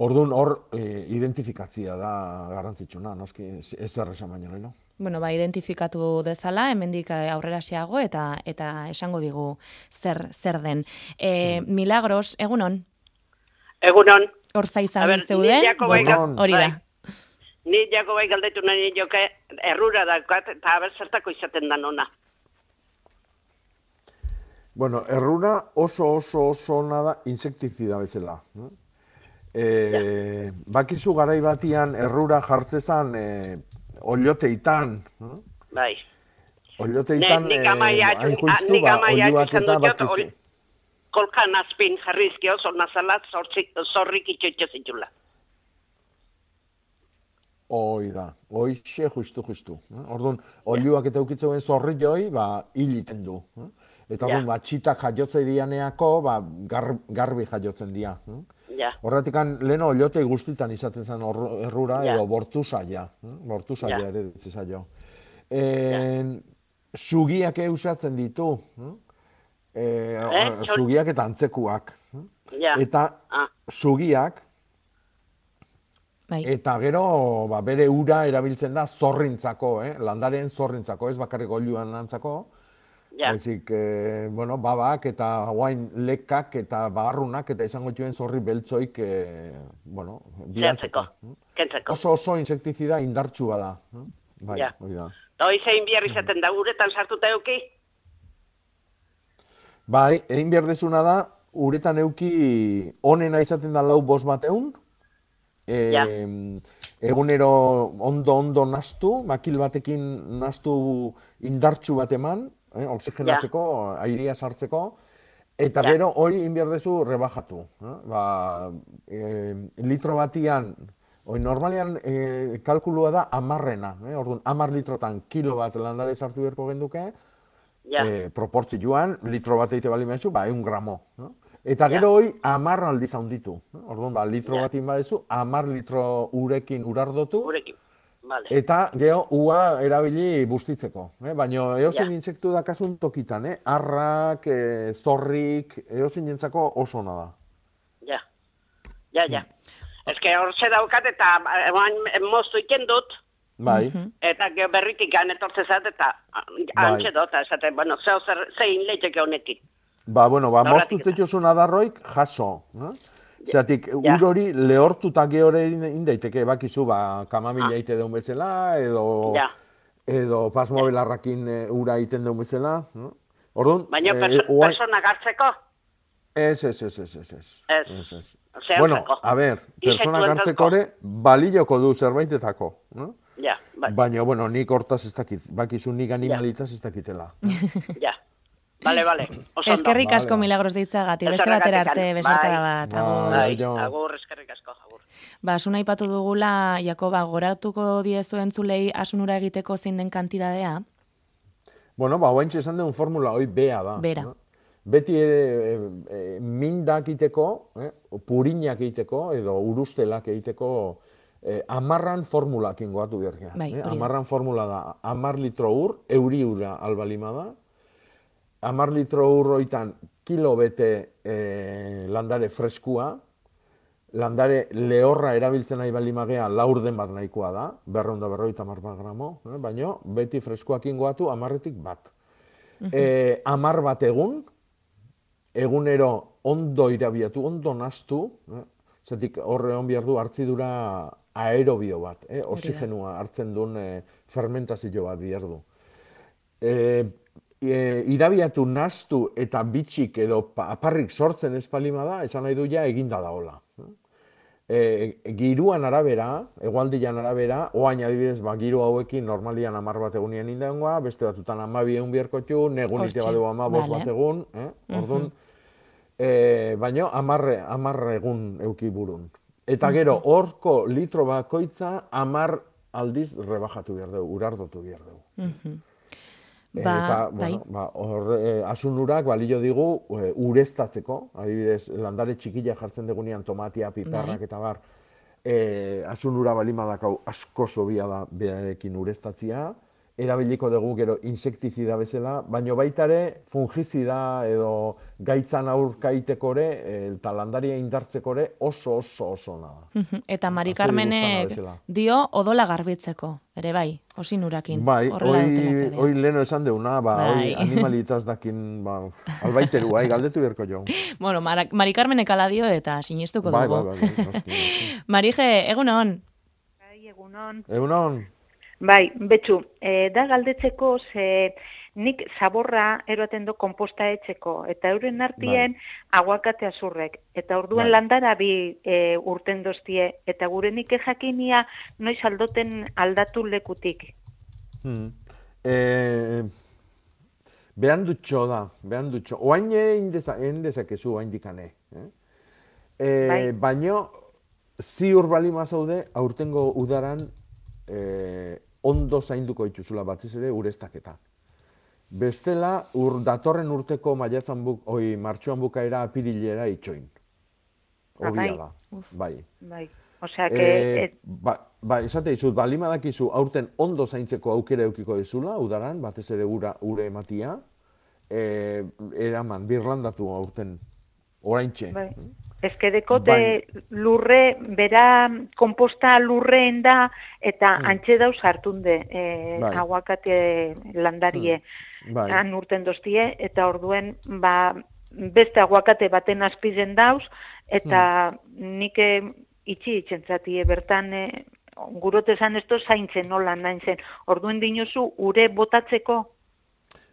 Orduan hor e, identifikatzia da garrantzitsuna, noski ez zer esan baino no? Bueno, ba, identifikatu dezala, hemendik eh, aurrera xeago eta eta esango digu zer zer den. E, Milagros, egunon? Egunon. Hor zaizan zeuden? Bueno, hori da. bai. Ni jako bai galdetu nahi joke errura daukat eta aber zertako izaten da nona. Bueno, errura oso oso oso ona da insektizida bezala. E, bakizu garai batian errura jartzezan e, eh? Bai. olioteetan nik e, amaia- hain justu, nik ba, olioak izan eta bakizu. Kolkan azpin jarrizki oso nazalat zortzik, zorrik itxoitxe zitula. Hoi da, hoixe justu justu. eh? Orduan, olioak eta ukitzen zorri joi, ba, hiliten du. eh? Eta orduan, Ja. ba, txitak jaiotze dianeako, ba, gar, garbi jaiotzen dira. eh? Ja. Horretik, lehen oliotei guztitan izaten zen errura, Ja. edo bortu saia. eh? Ja. ere ditze zaio. En, Sugiak eusatzen ditu. Eh? E, Eh, txol- sugiak eta antzekuak. eh? Ja. Eta Ah. sugiak, Bai. Eta gero, ba, bere ura erabiltzen da zorrintzako, eh? landaren zorrintzako, ez bakarrik oluan lantzako. Ja. Baizik, eh, bueno, babak eta guain lekak eta bagarrunak eta izango dituen zorri beltzoik, eh, bueno, bilatzeko. Kentzeko. Oso oso insektizida indartsua da. eh? Bai, Ja. hori da. Eta hoi zein bihar izaten da uretan sartuta euki? Bai, egin behar dezuna da, uretan euki onena izaten da lau bost bat egun, e, Ja. egunero ondo ondo nastu, makil batekin nastu indartsu bat eman, eh, oxigenatzeko, airea sartzeko, eta Ja. gero hori egin behar dezu rebajatu. Eh? Ba, e, litro batian, Oi, normalian e, kalkulua da amarrena, eh? orduan, amar litrotan kilo bat landare sartu beharko genduke, Ja. e, proportzioan, litro bat eite bali mezu, ba, eun gramo. No? Eta gero hoi, amar aldiz handitu. No? Orduan, ba, litro Ja. bat inbadezu, amar litro urekin urardotu, Urekin. Vale. eta gero ua erabili bustitzeko. Eh? Baina eosin Ja. intsektu dakasun tokitan, eh? arrak, e, zorrik, eosin jentzako oso ona da. Ja. Ja, ja. Eske hor ze daukat eta eman moztu iken dut, Bai, eta gero berritik gan etortze zat, eta Bai. antxe dut, esate, bueno, zeo zer, zein leiteke honekin. ba, bueno, ba, moztu zetxozun adarroik jaso. Eh? Zeratik, ur hori lehortuta geore egin daiteke, bakizu, ba, kamamila ite deun bezala, edo, Ja. edo pasmobilarrakin e, ura egiten deun bezala. eh? Orduan, Baina eh, perso oain- persona gartzeko, Ez, ez, ez, ez, ez, ez. Ez. Ez, Bueno, a ber, persona gartzeko ere, balioko du zerbaitetako. No? Ja, bai, Baina, bueno, nik hortaz ez dakit, bakizu nik animalitaz ez dakitela. ja. Bale, bale, oso ondo. Eskerrik asko Vale. milagros deitzagatik, beste batera arte, bai. besarkada bat, agur. Bai, agur, eskerrik asko, agur. Ba, asun aipatu dugula, Jakoba, goratuko diezu entzulei asunura egiteko zein den kantidadea? Bueno, ba, oaintxe esan duen formula hoi bea da. Bera. no? Beti e, e, e, mindak egiteko, eh, purinak egiteko, edo urustelak egiteko, eh, amarran formulak ingoatu bergea. Bai, eh? Amarran formula da, amar litro ur, euri ura albalima da, amar litro ur hoitan kilo bete eh, landare freskua, landare lehorra erabiltzen nahi bali magea laurden bat nahikoa da, berreunda berroita mar bat gramo, eh? baina beti freskoak ingoatu amarretik bat. E, amar bat egun, egunero ondo irabiatu, ondo nastu, eh? zetik horre hon behar du hartzidura aerobio bat, eh? oxigenua hartzen duen eh, fermentazio bat behar du. E, e, irabiatu nastu eta bitxik edo pa- aparrik sortzen ez palima da, esan nahi du ja eginda daola. E, giruan arabera, egualdian arabera, oain adibidez, ba, giru hauekin normalian amar bat egunien indengoa, beste batzutan amabi egun biherkotxu, negunite Hortxe, badu ama bost vale. bat egun, eh? Orduan, e, baino amarre, amarre egun euki burun. Eta gero, horko litro bakoitza amar aldiz rebajatu behar dugu, urardotu behar dugu. Mhm. Eh, Ba, eta, bai. bueno, ba, hor, eh, asun urak balio digu eh, ureztatzeko, adibidez, landare txikila jartzen dugunean tomatia, piperrak Bai. eta bar, eh, asun ura balimadakau asko sobia da berekin ureztatzia, erabiliko dugu gero insektizida bezala, baino baita ere fungizida edo gaitzan aurkaitekore eta landaria indartzekore oso oso oso ona da. Mhm. Eta Mari Carmenek dio odola garbitzeko, ere bai, osin urakin. Bai, hoi, hoi leno esan deuna, ba, Bai. hoi animalitaz dakin, ba, albaiteru, bai, galdetu berko jo. Bueno, Mara, Mari Carmenek ala dio eta sinistuko Bai, dugu. bai, bai, bai. Marije, egunon. Egunon. Egunon, Bai, betxu, e, da galdetzeko ze nik zaborra eroaten do komposta etxeko, eta euren artien aguakate azurrek, eta orduen Bai. landara bi e, urten doztie, eta gure nik jakinia noiz aldoten aldatu lekutik. Hmm. E, behan dutxo da, behan dutxo. Oain ere indeza, indezakezu oain dikane. Eh? E, Bai. Baino, ziur balima zaude, aurtengo udaran e, ondo zainduko dituzula batez ere ureztaketa. Bestela, ur, datorren urteko maiatzan buk, oi, martxoan bukaera apirilera itxoin. Ah, Hobia bai. da, Uf. bai. Bai, osea, que... Eh, et, ba, ba, esate dizut, balima dakizu aurten ondo zaintzeko aukera eukiko dizula, udaran, batez ere ura, ure ematia, eh, eraman, birlandatu aurten, oraintxe. Bai. Ezkedeko Bai. de lurre, bera komposta lurreen da, eta Mm. antxe dauz hartunde e, Bai. aguakate landarie. Bai. Han urten doztie, eta orduen, ba, beste aguakate baten azpizen dauz, eta Hmm. nik eh, itxi itxentzatie, bertan e, gurote esan esto zaintzen nola nain zen. Orduen dinozu, ure botatzeko,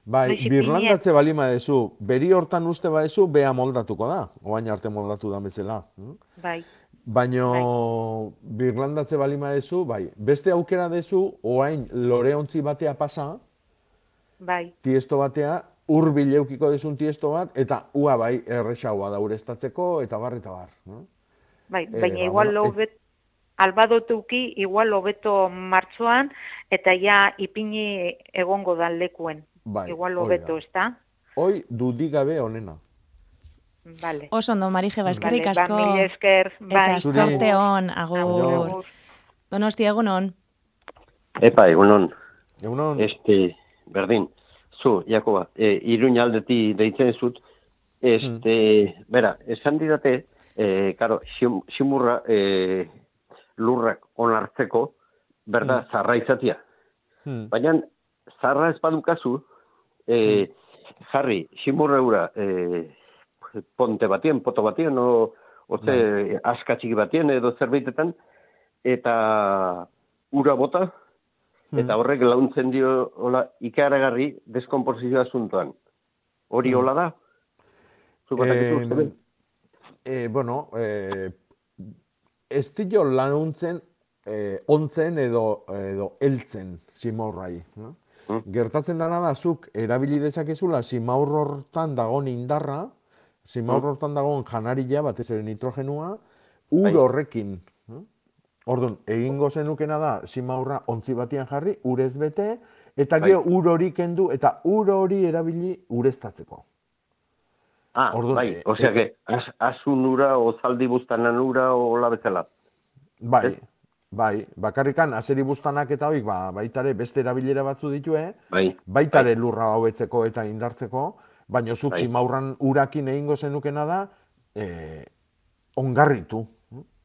Bai, birlandatze balima dezu, beri hortan uste badezu, bea moldatuko da, oain arte moldatu da bezala. hm? bai. Baino birlandatze balima dezu, bai, beste aukera dezu, oain loreontzi batea pasa, Bai, tiesto batea, hurbil eukiko dezun tiesto bat, eta ua bai erresaua da ureztatzeko, eta bar, eta bar. no? bai, Eh, baina ba, igual bueno, hobet, albadotuki, igual hobeto martxoan, eta ja ipini egongo dan lekuen. Bai, igual hobeto, da. ezta? Hoi dudik gabe onena. Vale. Oso ondo, Marije, ba, eskerrik Vale, ba, asko. mila esker, bai. Eta Zuri. zorte hon, agur. Agur. Donosti, egunon. Epa, egunon. Egunon. Este, berdin, zu, Jakoba, e, iruña aldeti deitzen zut, este, bera, esan didate, e, karo, xim- ximurra e, lurrak onartzeko, berda, Mm. zarra izatia. Hmm. Baina, zarra ez badukazu, e, jarri, ximurra ura, e, ponte batien, poto batien, o, oze, aska txiki batien edo zerbaitetan, eta ura bota, eta horrek launtzen dio hola, ikaragarri deskomposizioa asuntoan. Hori Hmm. hola da? Zuk badakizu uste ben? eh, bueno, eh, ez dio laguntzen eh, ontzen edo, edo heltzen simorrai. No? Gertatzen dana da, zuk erabili dezakezula simaur hortan dagon indarra, simaur Mm. hortan dagon janaria, batez ere nitrogenua, ur Bai. horrekin. no? Orduan, egingo zenukena da, simaurra ontzi batian jarri, urez bete, eta Bai. gero ur hori kendu, eta ur hori erabili ureztatzeko. Ah, Orduan, bai, eh, osea eh, que, az, asun ura, o zaldi buztanan ura, o hola bezala. Bai, Ez? Bai, bakarrikan azeri buztanak eta hoik, ba, baitare beste erabilera batzu ditue, Bai, baitare lurra hobetzeko eta indartzeko, baina zuk Bai. simaurran urakin egingo zenukena da, eh, ongarritu.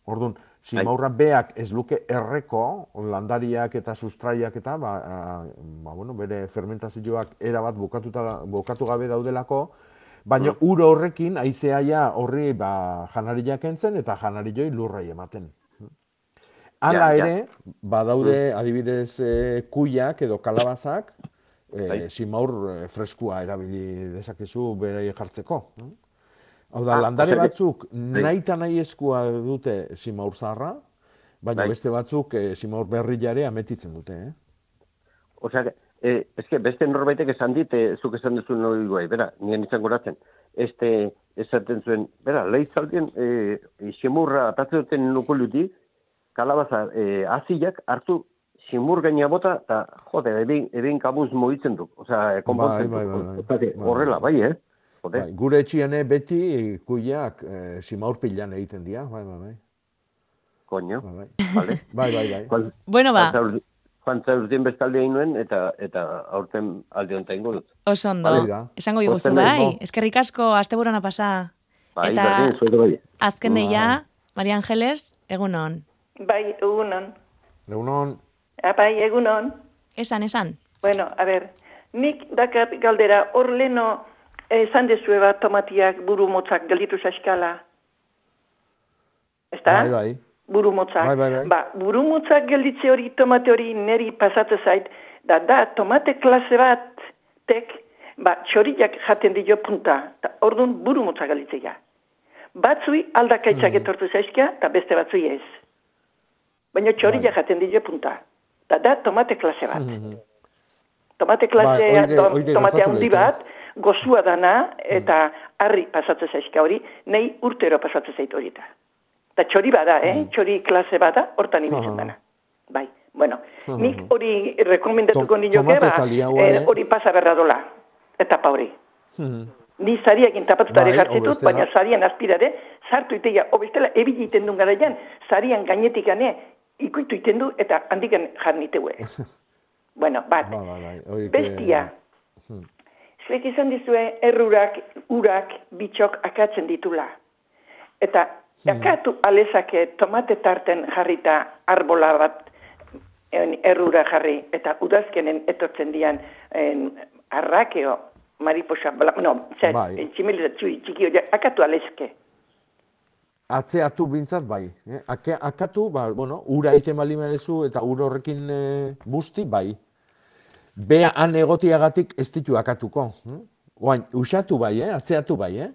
Orduan, simaurra beak ez luke erreko, landariak eta sustraiak eta, ba, a, ba, bueno, bere fermentazioak erabat bukatuta, bukatu gabe daudelako, baina ur horrekin, aizeaia horri ba, janariak kentzen eta janarioi lurrai ematen. Hala ja. ere, badaude adibidez e, kuiak edo kalabazak, e, Bai. simaur e, freskua erabili dezakezu bere jartzeko. Hau da, Ah, landare batzuk Bai. nahi eta nahi eskua dute simaur zaharra, baina Bai. beste batzuk e, simaur berriare ametitzen dute. Eh? Osea, eh, eske beste norbaitek esan dit, eh, zuk esan duzu hori guai, bera, nien izango ratzen. Este, esaten zuen, bera, lehitzaldien, e, ximurra atatzen duten nukolutik, kalabaza e, aziak hartu ximur gaina bota, eta jode, ebin, ebin kabuz mugitzen du. Osea, konpontzen Bai, bai, bai, Osea, que Horrela, bai, eh? Jode. Bai, gure etxiane beti kuiak e, simaurpilan egiten dira, bai, bai, bai. Koño. Bai, bai. Vale. bai, bai, bai. Juan- Bueno, ba. Juan Zaur- Juan Zaurdien bestalde egin nuen, eta, eta aurten alde honetan ingo dut. Oso ondo. Vale. Esango Posten bai. Eskerrik asko, asteburona pasa. Bai, Eta berdin, bai. azken deia, Maria Angeles, egunon. Bai, egunon. Egunon. Ah, bai, egunon. Esan, esan. Bueno, a ber, nik dakat galdera, hor leno esan dezue bat tomatiak buru motzak gelditu zaskala. Ezta? Bai, bai. Buru motzak. Bai, bai, bai. Ba, buru motzak gelditze hori, tomate hori neri pasatze zait, da da, tomate klase bat, tek, ba, txoriak jaten dio punta, eta orduan buru motzak gelditzea. Batzui aldakaitzak etortu zaizkia, eta beste batzui ez. Baina txoriak jaten dio punta. Da da, tomate klase bat. Tomate klase, Bai, oide- to- oide tomate handi eh? bat, gozua dana, eta harri pasatzen zaizka hori, nei urtero pasatzen zait hori eta. Eta txori bada, eh? Txori klase bada, hortan ibiltzen dana. Bai, bueno, nik hori rekomendatuko nioke, tomate ba, eh, eh? hori pasa berra dola, etapa hori. Mhm. Ni zariakin tapatutare Bai, jartzitut, baina zarian aspirare, sartu iteia, obestela ebili iten duen garaian, zarian gainetik gane, ikuitu iten du, eta handikan jarniteue. bueno, bat, Bai, bai, bai. Oike- bestia, Hmm. zuek izan dizue errurak, urak, bitxok akatzen ditula. Eta akatu alezake tomate tarten jarrita arbola bat en, errura jarri, eta udazkenen etortzen dian en, arrakeo, mariposa, no, zer, Bai. tximilita txui, akatu alezke. Atzeatu bintzat bai. Eh? Ake, akatu, ba, bueno, ura egiten bali duzu eta ur horrekin e, busti, bai. Bea han egotiagatik ez ditu akatuko. Hm? Oain, usatu bai, eh? atzeatu bai, eh?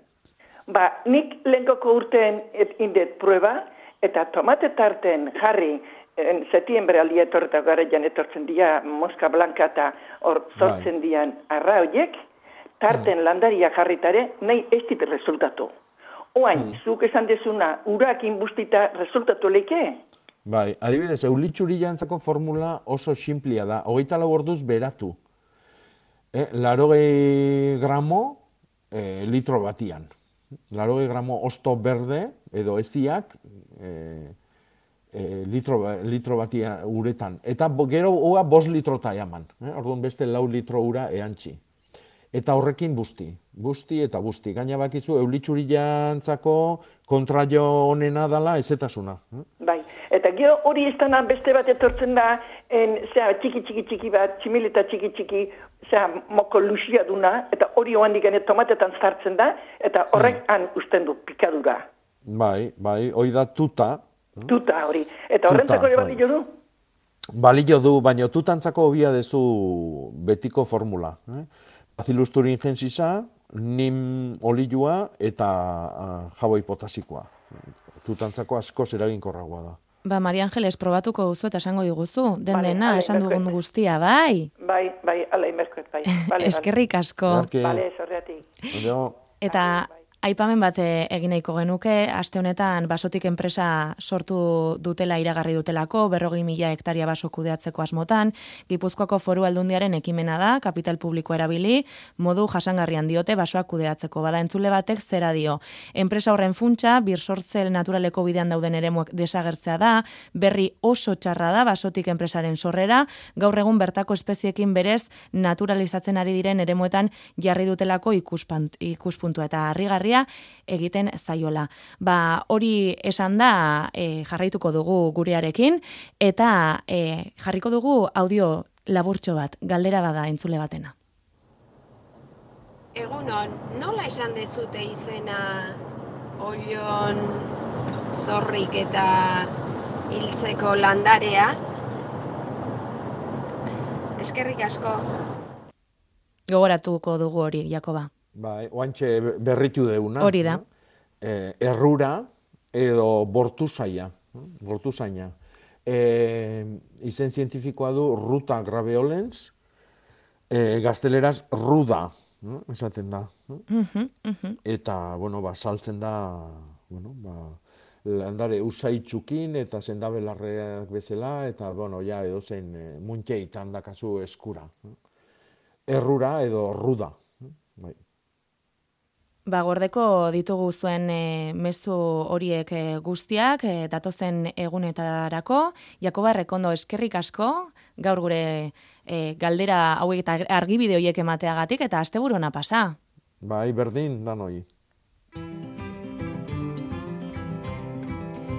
Ba, nik lehenkoko urteen et, indet prueba, eta tomate tarten jarri, en, setiembre aldi etorreta garaian etortzen dira Mosca Blanca eta hor sortzen dian arra horiek, tarten landaria jarritare, nahi ez dit resultatu. Oain, zuk esan dezuna, urakin bustita resultatu leike? Bai, adibidez, eulitxuri jantzako formula oso simplia da. Hogeita lau orduz beratu. Eh, larogei gramo eh, litro batian. Larogei gramo osto berde edo eziak eh, eh, litro, ba- litro batia uretan. Eta gero hoa bost litrota eman. Eh? Orduan beste lau litro ura eantxi. Eta horrekin busti. Busti eta busti. Gaina bakizu, eulitxuri jantzako kontraio onena dala ezetasuna. Eh? Bai, eta gero hori ez dana beste bat etortzen da, en, zera, txiki txiki txiki bat, tximileta txiki txiki, zera, moko lusia duna, eta hori oan digane tomatetan sartzen da, eta horrek han usten du pikadura. Bai, bai, hoi da tuta. Tuta hori. Eta horrentzako ere bai. balio du? Balio du, baina tutantzako hobia dezu betiko formula. Eh? Bacillus thuringiensisa, nim olilua eta uh, jaboi potasikoa. Tutantzako askoz eraginkorragoa da. Ba, Maria Angeles, probatuko duzu eta esango diguzu. Den Vale, dena, vale, esan dugun guztia, bai. Bai, bai, ala inberkoet, bai. Vale, vale. Eskerrik asko. Vale, sorreatik. Gero, Eta aipamen bat eh, egin nahiko genuke, aste honetan basotik enpresa sortu dutela iragarri dutelako, berrogei mila hektaria baso kudeatzeko asmotan, Gipuzkoako foru aldundiaren ekimena da, kapital publiko erabili, modu jasangarrian diote basoak kudeatzeko. Bada entzule batek zera dio. Enpresa horren funtsa, birsortzel naturaleko bidean dauden eremuak desagertzea da, berri oso txarra da basotik enpresaren sorrera, gaur egun bertako espeziekin berez naturalizatzen ari diren eremuetan jarri dutelako ikuspuntua eta harrigarria egiten zaiola. Ba, hori esan da e, jarraituko dugu gurearekin eta e, jarriko dugu audio laburtxo bat, galdera bada entzule batena. Egunon, nola esan dezute izena oion zorrik eta hiltzeko landarea? Eskerrik asko. Gogoratuko dugu hori, Jakoba. Bai, oantxe berritu deuna. Hori da. Eh, errura edo bortuzaia. Bortuzaina. Eh, izen zientifikoa du ruta graveolens, eh, gazteleraz ruda, eh, esaten da. Eta, bueno, ba, saltzen da, bueno, ba, landare usaitxukin eta sendabelarreak bezala, eta, bueno, ja, edo zen e, muntxeitan dakazu eskura. Errura edo ruda. Bai. Ba, gordeko ditugu zuen e, mezu horiek e, guztiak, e, datozen egunetarako. Jakoba, rekondo eskerrik asko, gaur gure e, galdera hauek eta argibide horiek emateagatik, eta asteburona pasa. Bai, berdin, danoi.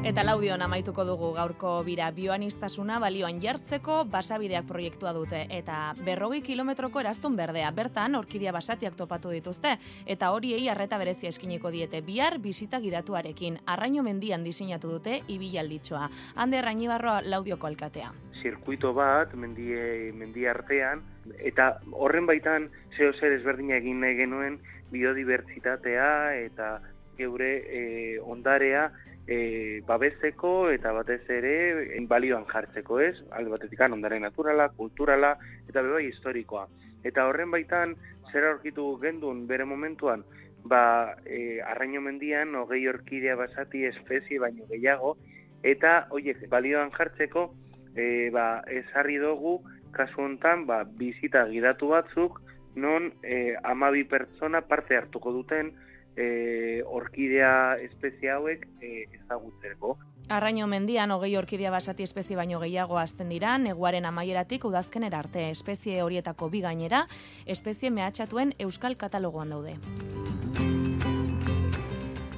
Eta laudion amaituko dugu gaurko bira bioanistasuna balioan jartzeko basabideak proiektua dute eta berrogei kilometroko erastun berdea. Bertan, orkidia basatiak topatu dituzte eta horiei harreta berezia eskiniko diete bihar bisita gidatuarekin. Arraino mendian diseinatu dute ibilalditxoa. Hande Rainibarroa laudioko alkatea. zirkuito bat mendie, mendi artean eta horren baitan zeo zer ezberdina egin nahi genuen biodibertsitatea eta geure e, ondarea e, babesteko eta batez ere balioan jartzeko ez, alde batetik ondare naturala, kulturala eta bebai historikoa. Eta horren baitan zer aurkitu gendun bere momentuan ba, e, arraino mendian hogei orkidea basati espezie baino gehiago eta hoiek balioan jartzeko e, ba, ezarri dugu kasu hontan ba, bizita gidatu batzuk non e, amabi pertsona parte hartuko duten e, orkidea espezie hauek e, ezagutzeko. Arraino mendian hogei orkidea basati espezie baino gehiago azten dira, neguaren amaieratik udazkenera arte espezie horietako bi gainera, espezie mehatxatuen euskal katalogoan daude.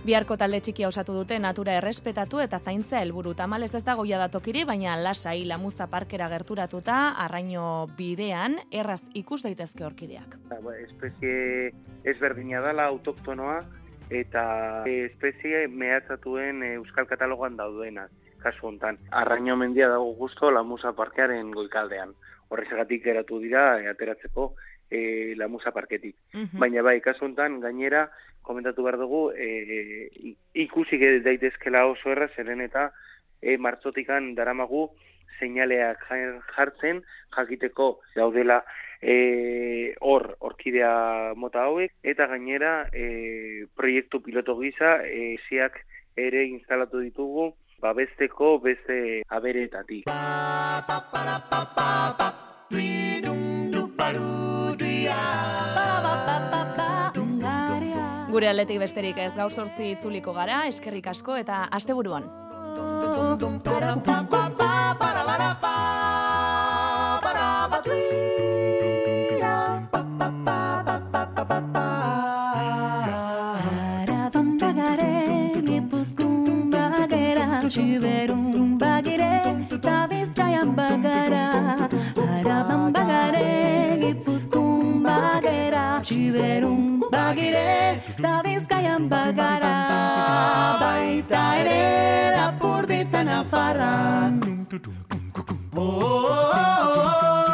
Biharko talde txikia osatu dute natura errespetatu eta zaintzea helburu tamalez ez dago datokiri, baina lasai lamuza parkera gerturatuta arraino bidean erraz ikus daitezke orkideak. Ba, espezie ezberdina dela autoktonoa eta espezie mehatzatuen eh, euskal katalogoan daudenak kasu hontan. Arraino mendia dago gusto lamuza parkearen goikaldean. Horrezagatik geratu dira eh, ateratzeko e, lamuza parketik. Baina bai, kasu hontan gainera komentatu behar dugu e, ikusi ge- daitezkela oso erra zeren eta e, martzotikan daramagu seinaleak ja- jartzen jakiteko daudela e, hor orkidea mota hauek eta gainera e, proiektu piloto gisa e, ziak ere instalatu ditugu babesteko beste abereetatik. Gure aldetik besterik ez gaur sortzi itzuliko gara, eskerrik asko eta asteburuan. Siberun bagire, eta Bizkaian bagara. Araban bagare, Gipuzkoan bagera, Siberun bagire, batean bagara baita ere lapurdita nafarran. Oh, oh, oh, oh, oh.